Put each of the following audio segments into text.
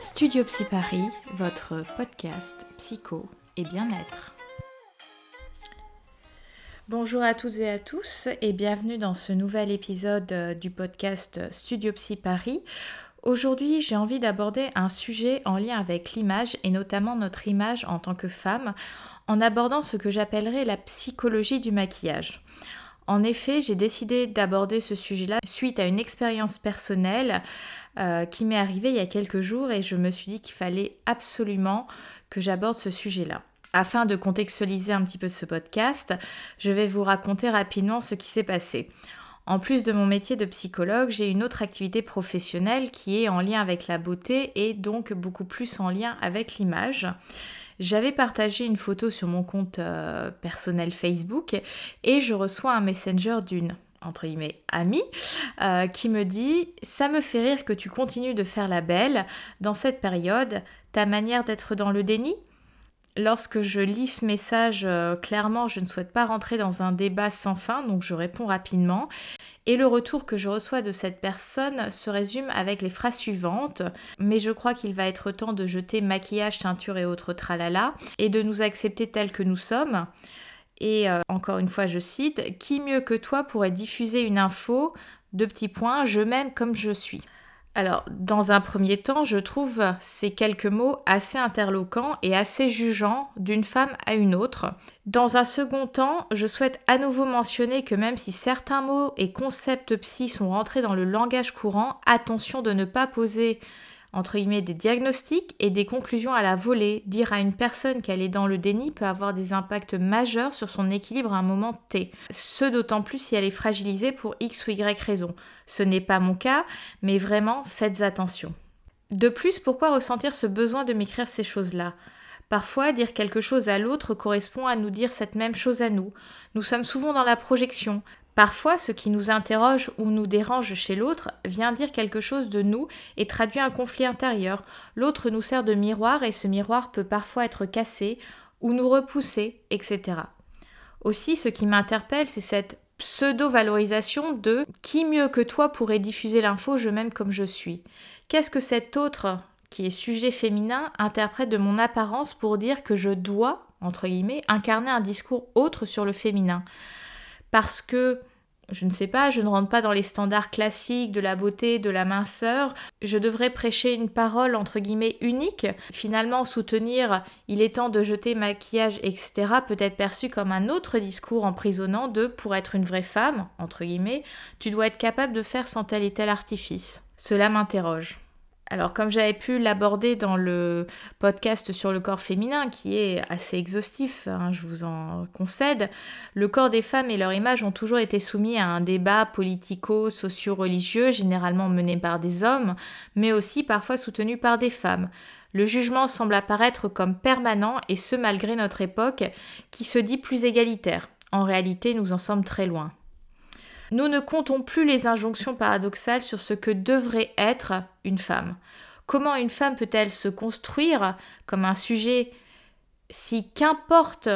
Studio Psy Paris, votre podcast psycho et bien-être. Bonjour à toutes et à tous et bienvenue dans ce nouvel épisode euh, du podcast Studio Psy Paris. Aujourd'hui, j'ai envie d'aborder un sujet en lien avec l'image et notamment notre image en tant que femme en abordant ce que j'appellerais la psychologie du maquillage. En effet, j'ai décidé d'aborder ce sujet-là suite à une expérience personnelle euh, qui m'est arrivée il y a quelques jours et je me suis dit qu'il fallait absolument que j'aborde ce sujet-là. Afin de contextualiser un petit peu ce podcast, je vais vous raconter rapidement ce qui s'est passé. En plus de mon métier de psychologue, j'ai une autre activité professionnelle qui est en lien avec la beauté et donc beaucoup plus en lien avec l'image. J'avais partagé une photo sur mon compte euh, personnel Facebook et je reçois un messenger d'une entre guillemets amie euh, qui me dit ça me fait rire que tu continues de faire la belle. Dans cette période ta manière d'être dans le déni lorsque je lis ce message, euh, clairement, je ne souhaite pas rentrer dans un débat sans fin, donc je réponds rapidement. Et le retour que je reçois de cette personne se résume avec les phrases suivantes. Mais je crois qu'il va être temps de jeter maquillage, teinture et autres tralala, et de nous accepter tels que nous sommes. Et euh, encore une fois, je cite, Qui mieux que toi pourrait diffuser une info de petits points, je m'aime comme je suis. Alors, dans un premier temps, je trouve ces quelques mots assez interloquants et assez jugeants d'une femme à une autre. Dans un second temps, je souhaite à nouveau mentionner que même si certains mots et concepts psy sont rentrés dans le langage courant, attention de ne pas poser entre guillemets des diagnostics et des conclusions à la volée. Dire à une personne qu'elle est dans le déni peut avoir des impacts majeurs sur son équilibre à un moment T. Ce d'autant plus si elle est fragilisée pour X ou Y raison. Ce n'est pas mon cas, mais vraiment faites attention. De plus, pourquoi ressentir ce besoin de m'écrire ces choses-là? Parfois, dire quelque chose à l'autre correspond à nous dire cette même chose à nous. Nous sommes souvent dans la projection. Parfois, ce qui nous interroge ou nous dérange chez l'autre vient dire quelque chose de nous et traduit un conflit intérieur. L'autre nous sert de miroir et ce miroir peut parfois être cassé ou nous repousser, etc. Aussi, ce qui m'interpelle, c'est cette pseudo-valorisation de qui mieux que toi pourrait diffuser l'info, je m'aime comme je suis. Qu'est-ce que cet autre, qui est sujet féminin, interprète de mon apparence pour dire que je dois, entre guillemets, incarner un discours autre sur le féminin? Parce que je ne sais pas, je ne rentre pas dans les standards classiques de la beauté, de la minceur. Je devrais prêcher une parole entre guillemets unique. Finalement, soutenir il est temps de jeter maquillage, etc. peut être perçu comme un autre discours emprisonnant de pour être une vraie femme, entre guillemets, tu dois être capable de faire sans tel et tel artifice. Cela m'interroge. Alors comme j'avais pu l'aborder dans le podcast sur le corps féminin, qui est assez exhaustif, hein, je vous en concède, le corps des femmes et leur image ont toujours été soumis à un débat politico-socio-religieux, généralement mené par des hommes, mais aussi parfois soutenu par des femmes. Le jugement semble apparaître comme permanent, et ce malgré notre époque, qui se dit plus égalitaire. En réalité, nous en sommes très loin. Nous ne comptons plus les injonctions paradoxales sur ce que devrait être une femme. Comment une femme peut-elle se construire comme un sujet si qu'importe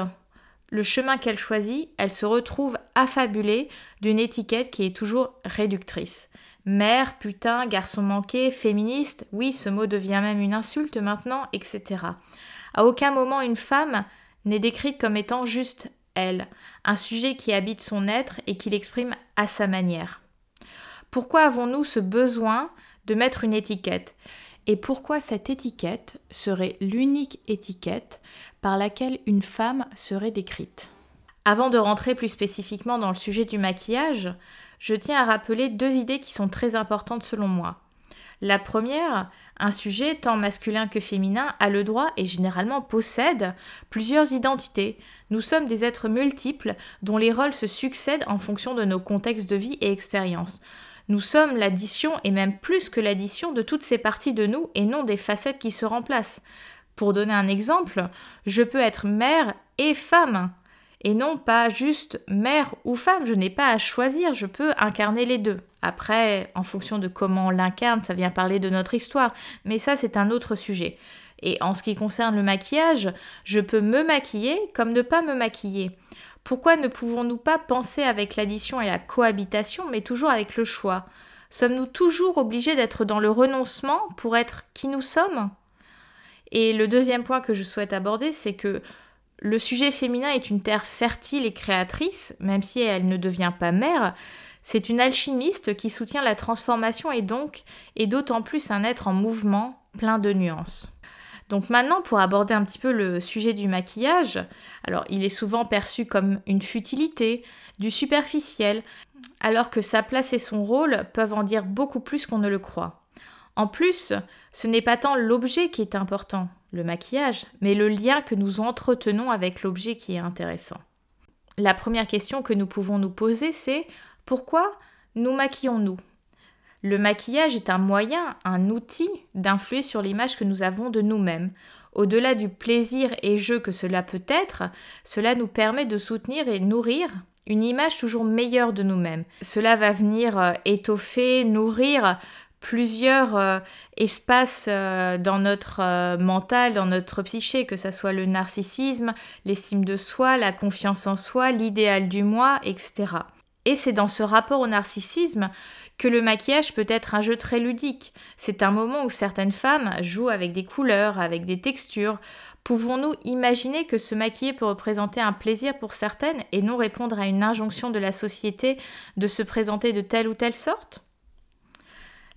le chemin qu'elle choisit, elle se retrouve affabulée d'une étiquette qui est toujours réductrice. Mère, putain, garçon manqué, féministe, oui, ce mot devient même une insulte maintenant, etc. À aucun moment une femme n'est décrite comme étant juste elle, un sujet qui habite son être et qui l'exprime à sa manière. Pourquoi avons-nous ce besoin de mettre une étiquette? Et pourquoi cette étiquette serait l'unique étiquette par laquelle une femme serait décrite? Avant de rentrer plus spécifiquement dans le sujet du maquillage, je tiens à rappeler deux idées qui sont très importantes selon moi. La première, un sujet tant masculin que féminin a le droit et généralement possède plusieurs identités. Nous sommes des êtres multiples dont les rôles se succèdent en fonction de nos contextes de vie et expériences. Nous sommes l'addition et même plus que l'addition de toutes ces parties de nous et non des facettes qui se remplacent. Pour donner un exemple, je peux être mère et femme et non pas juste mère ou femme. Je n'ai pas à choisir, je peux incarner les deux. Après, en fonction de comment on l'incarne, ça vient parler de notre histoire, mais ça c'est un autre sujet. Et en ce qui concerne le maquillage, je peux me maquiller comme ne pas me maquiller. Pourquoi ne pouvons-nous pas penser avec l'addition et la cohabitation, mais toujours avec le choix? Sommes-nous toujours obligés d'être dans le renoncement pour être qui nous sommes? Et le deuxième point que je souhaite aborder, c'est que le sujet féminin est une terre fertile et créatrice, même si elle ne devient pas mère. C'est une alchimiste qui soutient la transformation et donc est d'autant plus un être en mouvement, plein de nuances. Donc maintenant, pour aborder un petit peu le sujet du maquillage, alors il est souvent perçu comme une futilité, du superficiel, alors que sa place et son rôle peuvent en dire beaucoup plus qu'on ne le croit. En plus, ce n'est pas tant l'objet qui est important, le maquillage, mais le lien que nous entretenons avec l'objet qui est intéressant. La première question que nous pouvons nous poser, c'est pourquoi nous maquillons-nous? Le maquillage est un moyen, un outil d'influer sur l'image que nous avons de nous-mêmes. Au-delà du plaisir et jeu que cela peut être, cela nous permet de soutenir et nourrir une image toujours meilleure de nous-mêmes. Cela va venir euh, étoffer, nourrir plusieurs euh, espaces euh, dans notre mental, dans notre psyché, que ce soit le narcissisme, l'estime de soi, la confiance en soi, l'idéal du moi, etc. Et c'est dans ce rapport au narcissisme que le maquillage peut être un jeu très ludique. C'est un moment où certaines femmes jouent avec des couleurs, avec des textures, Pouvons-nous imaginer que se maquiller peut représenter un plaisir pour certaines et non répondre à une injonction de la société de se présenter de telle ou telle sorte?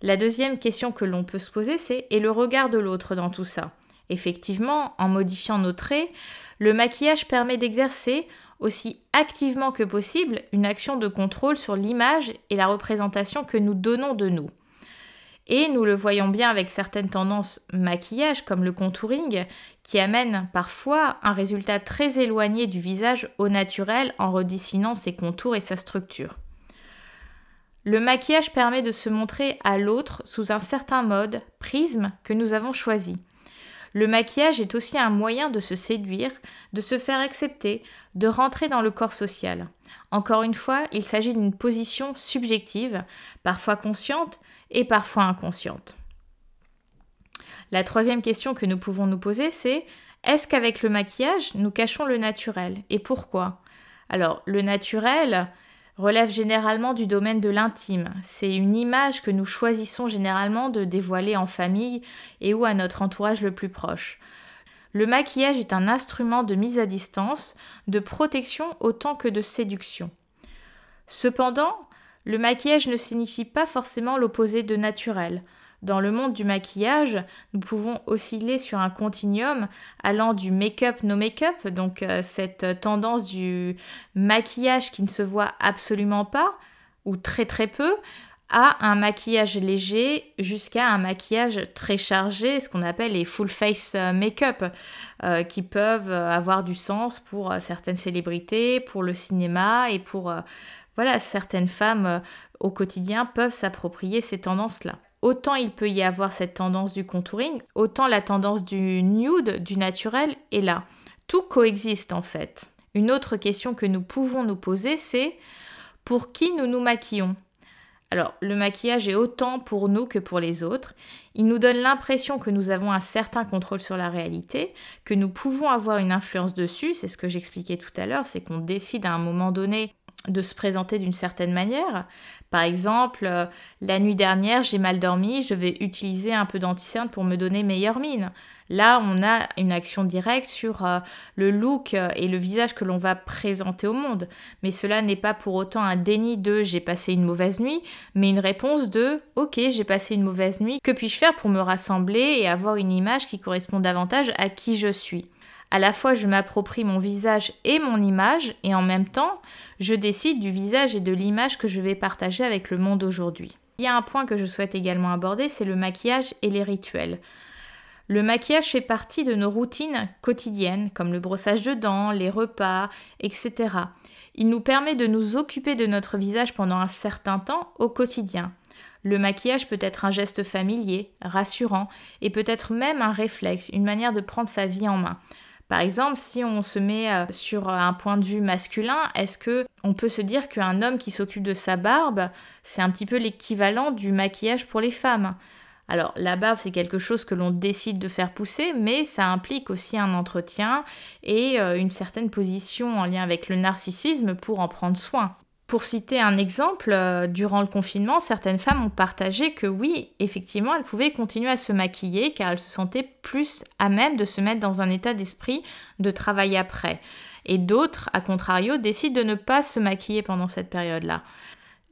La deuxième question que l'on peut se poser, c'est et le regard de l'autre dans tout ça? Effectivement, en modifiant nos traits, le maquillage permet d'exercer aussi activement que possible une action de contrôle sur l'image et la représentation que nous donnons de nous. Et nous le voyons bien avec certaines tendances maquillage comme le contouring qui amènent parfois un résultat très éloigné du visage au naturel en redessinant ses contours et sa structure. Le maquillage permet de se montrer à l'autre sous un certain mode, prisme que nous avons choisi. Le maquillage est aussi un moyen de se séduire, de se faire accepter, de rentrer dans le corps social. Encore une fois, il s'agit d'une position subjective, parfois consciente, et parfois inconsciente. La troisième question que nous pouvons nous poser, c'est est-ce qu'avec le maquillage, nous cachons le naturel? Et pourquoi? Alors, le naturel relève généralement du domaine de l'intime. C'est une image que nous choisissons généralement de dévoiler en famille et ou à notre entourage le plus proche. Le maquillage est un instrument de mise à distance, de protection autant que de séduction. Cependant, le maquillage ne signifie pas forcément l'opposé de naturel. Dans le monde du maquillage, nous pouvons osciller sur un continuum allant du make-up no make-up, donc euh, cette tendance du maquillage qui ne se voit absolument pas ou très très peu, à un maquillage léger jusqu'à un maquillage très chargé, ce qu'on appelle les full face euh, make-up, euh, qui peuvent avoir du sens pour certaines célébrités, pour le cinéma et pour voilà, certaines femmes euh, au quotidien peuvent s'approprier ces tendances-là. Autant il peut y avoir cette tendance du contouring, autant la tendance du nude, du naturel est là. Tout coexiste en fait. Une autre question que nous pouvons nous poser, c'est pour qui nous nous maquillons? Alors, le maquillage est autant pour nous que pour les autres. Il nous donne l'impression que nous avons un certain contrôle sur la réalité, que nous pouvons avoir une influence dessus, c'est ce que j'expliquais tout à l'heure, c'est qu'on décide à un moment donné de se présenter d'une certaine manière. Par exemple, euh, la nuit dernière, j'ai mal dormi, je vais utiliser un peu d'anticerne pour me donner meilleure mine. Là, on a une action directe sur euh, le look euh, et le visage que l'on va présenter au monde. Mais cela n'est pas pour autant un déni de j'ai passé une mauvaise nuit, mais une réponse de ok, j'ai passé une mauvaise nuit, que puis-je faire pour me rassembler et avoir une image qui correspond davantage à qui je suis? À la fois je m'approprie mon visage et mon image, et en même temps, je décide du visage et de l'image que je vais partager avec le monde aujourd'hui. Il y a un point que je souhaite également aborder, c'est le maquillage et les rituels. Le maquillage fait partie de nos routines quotidiennes, comme le brossage de dents, les repas, etc. Il nous permet de nous occuper de notre visage pendant un certain temps au quotidien. Le maquillage peut être un geste familier, rassurant, et peut être même un réflexe, une manière de prendre sa vie en main. Par exemple, si on se met euh, sur un point de vue masculin, est-ce que on peut se dire qu'un homme qui s'occupe de sa barbe, c'est un petit peu l'équivalent du maquillage pour les femmes? Alors la barbe c'est quelque chose que l'on décide de faire pousser, mais ça implique aussi un entretien et euh, une certaine position en lien avec le narcissisme pour en prendre soin. Pour citer un exemple, euh, durant le confinement, certaines femmes ont partagé que oui, effectivement, elles pouvaient continuer à se maquiller car elles se sentaient plus à même de se mettre dans un état d'esprit de travail après. Et d'autres, à contrario, décident de ne pas se maquiller pendant cette période-là.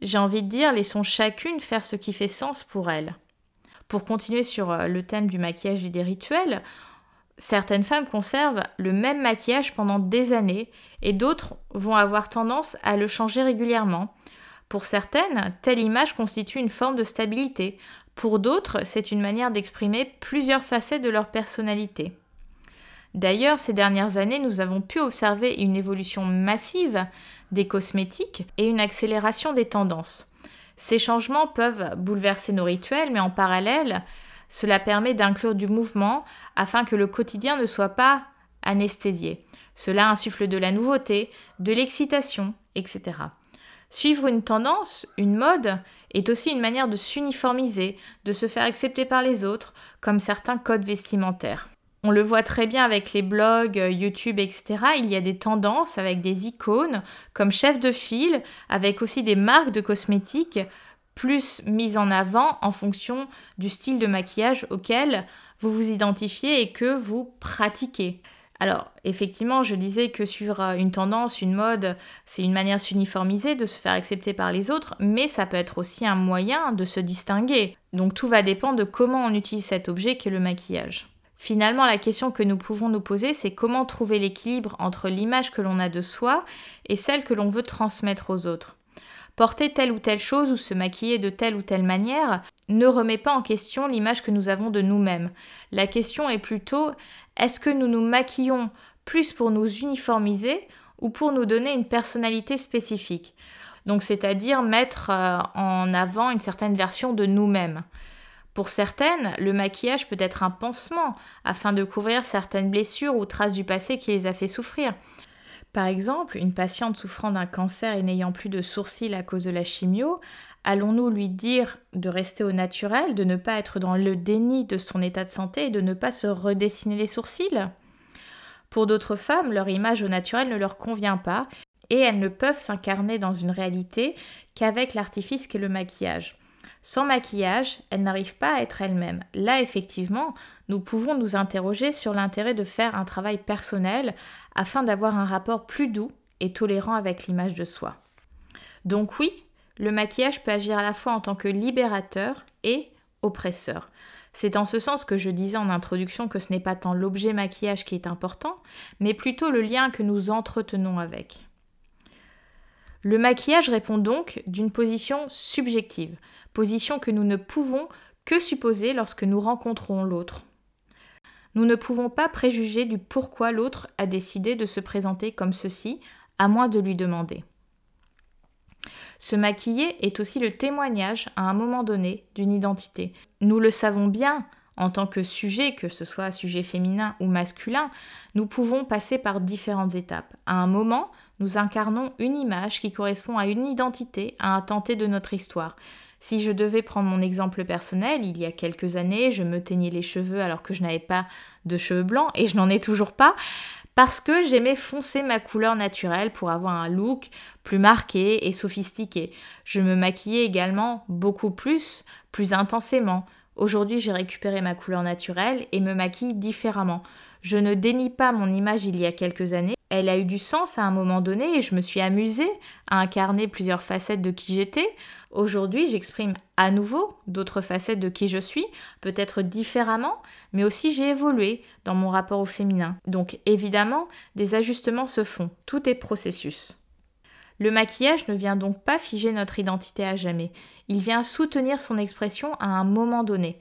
J'ai envie de dire, laissons chacune faire ce qui fait sens pour elles. Pour continuer sur euh, le thème du maquillage et des rituels, certaines femmes conservent le même maquillage pendant des années et d'autres vont avoir tendance à le changer régulièrement. Pour certaines, telle image constitue une forme de stabilité. Pour d'autres, c'est une manière d'exprimer plusieurs facettes de leur personnalité. D'ailleurs, ces dernières années, nous avons pu observer une évolution massive des cosmétiques et une accélération des tendances. Ces changements peuvent bouleverser nos rituels, mais en parallèle, cela permet d'inclure du mouvement afin que le quotidien ne soit pas anesthésié. Cela insuffle de la nouveauté, de l'excitation, etc. Suivre une tendance, une mode, est aussi une manière de s'uniformiser, de se faire accepter par les autres, comme certains codes vestimentaires. On le voit très bien avec les blogs, YouTube, etc. Il y a des tendances avec des icônes comme chef de file, avec aussi des marques de cosmétiques plus mises en avant en fonction du style de maquillage auquel vous vous identifiez et que vous pratiquez. Alors, effectivement, je disais que suivre une tendance, une mode, c'est une manière s'uniformiser, de se faire accepter par les autres, mais ça peut être aussi un moyen de se distinguer. Donc tout va dépendre de comment on utilise cet objet qu'est le maquillage. Finalement, la question que nous pouvons nous poser, c'est comment trouver l'équilibre entre l'image que l'on a de soi et celle que l'on veut transmettre aux autres. Porter telle ou telle chose ou se maquiller de telle ou telle manière ne remet pas en question l'image que nous avons de nous-mêmes. La question est plutôt est-ce que nous nous maquillons plus pour nous uniformiser ou pour nous donner une personnalité spécifique? Donc c'est-à-dire mettre euh, en avant une certaine version de nous-mêmes. Pour certaines, le maquillage peut être un pansement afin de couvrir certaines blessures ou traces du passé qui les a fait souffrir. Par exemple, une patiente souffrant d'un cancer et n'ayant plus de sourcils à cause de la chimio, allons-nous lui dire de rester au naturel, de ne pas être dans le déni de son état de santé et de ne pas se redessiner les sourcils? Pour d'autres femmes, leur image au naturel ne leur convient pas et elles ne peuvent s'incarner dans une réalité qu'avec l'artifice qu'est le maquillage. Sans maquillage, elles n'arrivent pas à être elles-mêmes. Là, effectivement, nous pouvons nous interroger sur l'intérêt de faire un travail personnel afin d'avoir un rapport plus doux et tolérant avec l'image de soi. Donc oui, le maquillage peut agir à la fois en tant que libérateur et oppresseur. C'est en ce sens que je disais en introduction que ce n'est pas tant l'objet maquillage qui est important, mais plutôt le lien que nous entretenons avec. Le maquillage répond donc d'une position subjective position que nous ne pouvons que supposer lorsque nous rencontrons l'autre. Nous ne pouvons pas préjuger du pourquoi l'autre a décidé de se présenter comme ceci, à moins de lui demander. Se maquiller est aussi le témoignage, à un moment donné, d'une identité. Nous le savons bien, en tant que sujet, que ce soit sujet féminin ou masculin, nous pouvons passer par différentes étapes. À un moment, nous incarnons une image qui correspond à une identité, à un tenté de notre histoire. Si je devais prendre mon exemple personnel, il y a quelques années, je me teignais les cheveux alors que je n'avais pas de cheveux blancs et je n'en ai toujours pas parce que j'aimais foncer ma couleur naturelle pour avoir un look plus marqué et sophistiqué. Je me maquillais également beaucoup plus, plus intensément. Aujourd'hui, j'ai récupéré ma couleur naturelle et me maquille différemment. Je ne dénie pas mon image il y a quelques années. Elle a eu du sens à un moment donné et je me suis amusée à incarner plusieurs facettes de qui j'étais. Aujourd'hui, j'exprime à nouveau d'autres facettes de qui je suis, peut-être différemment, mais aussi j'ai évolué dans mon rapport au féminin. Donc évidemment, des ajustements se font, tout est processus. Le maquillage ne vient donc pas figer notre identité à jamais, il vient soutenir son expression à un moment donné.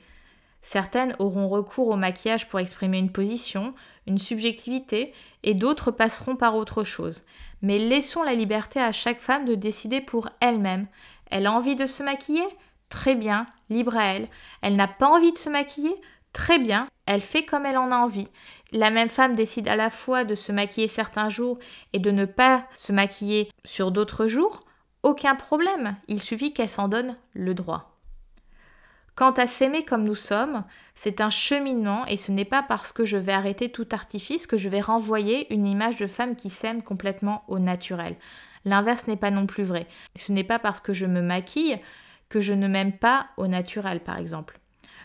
Certaines auront recours au maquillage pour exprimer une position, une subjectivité, et d'autres passeront par autre chose. Mais laissons la liberté à chaque femme de décider pour elle-même. Elle a envie de se maquiller? Très bien, libre à elle. Elle n'a pas envie de se maquiller? Très bien, elle fait comme elle en a envie. La même femme décide à la fois de se maquiller certains jours et de ne pas se maquiller sur d'autres jours? Aucun problème, il suffit qu'elle s'en donne le droit. Quant à s'aimer comme nous sommes, c'est un cheminement et ce n'est pas parce que je vais arrêter tout artifice que je vais renvoyer une image de femme qui s'aime complètement au naturel. L'inverse n'est pas non plus vrai. Ce n'est pas parce que je me maquille que je ne m'aime pas au naturel, par exemple.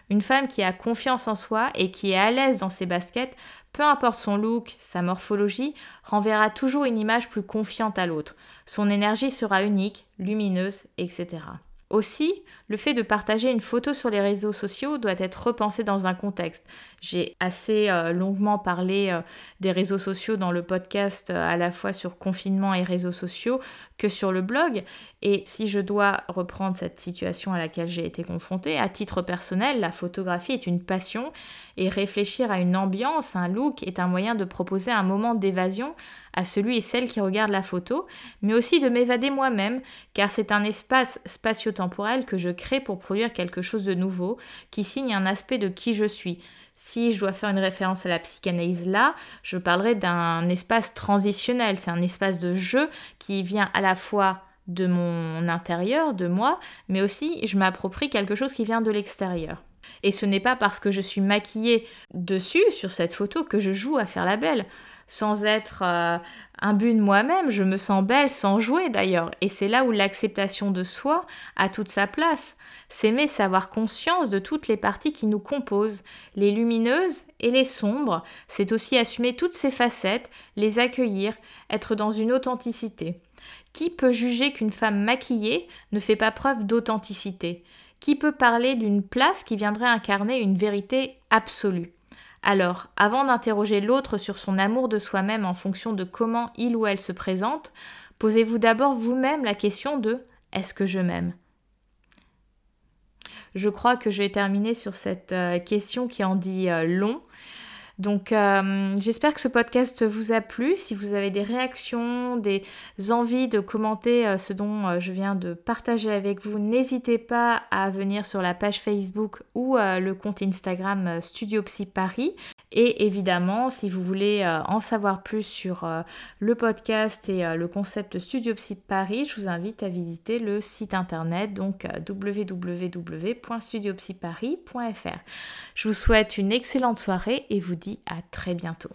Une femme qui a confiance en soi et qui est à l'aise dans ses baskets, peu importe son look, sa morphologie, renverra toujours une image plus confiante à l'autre. Son énergie sera unique, lumineuse, etc. Aussi, le fait de partager une photo sur les réseaux sociaux doit être repensé dans un contexte. J'ai assez euh, longuement parlé euh, des réseaux sociaux dans le podcast euh, à la fois sur confinement et réseaux sociaux que sur le blog. Et si je dois reprendre cette situation à laquelle j'ai été confrontée, à titre personnel, la photographie est une passion et réfléchir à une ambiance, un look est un moyen de proposer un moment d'évasion à celui et celle qui regarde la photo, mais aussi de m'évader moi-même, car c'est un espace spatio-temporel que je crée pour produire quelque chose de nouveau, qui signe un aspect de qui je suis. Si je dois faire une référence à la psychanalyse là, je parlerai d'un espace transitionnel, c'est un espace de jeu qui vient à la fois de mon intérieur, de moi, mais aussi je m'approprie quelque chose qui vient de l'extérieur. Et ce n'est pas parce que je suis maquillée dessus, sur cette photo, que je joue à faire la belle sans être euh, un but de moi-même, je me sens belle sans jouer d'ailleurs. Et c'est là où l'acceptation de soi a toute sa place. S'aimer, c'est avoir conscience de toutes les parties qui nous composent, les lumineuses et les sombres. C'est aussi assumer toutes ces facettes, les accueillir, être dans une authenticité. Qui peut juger qu'une femme maquillée ne fait pas preuve d'authenticité? Qui peut parler d'une place qui viendrait incarner une vérité absolue? Alors, avant d'interroger l'autre sur son amour de soi-même en fonction de comment il ou elle se présente, posez-vous d'abord vous-même la question de est-ce que je m'aime? Je crois que je vais terminer sur cette euh, question qui en dit euh, long. Donc euh, j'espère que ce podcast vous a plu. Si vous avez des réactions, des envies de commenter ce dont je viens de partager avec vous, n'hésitez pas à venir sur la page Facebook ou le compte Instagram Studio Psy Paris. Et évidemment, si vous voulez euh, en savoir plus sur euh, le podcast et euh, le concept Studio Psy Paris, je vous invite à visiter le site internet, donc www.studiopsyparis.fr. Je vous souhaite une excellente soirée et vous dis à très bientôt.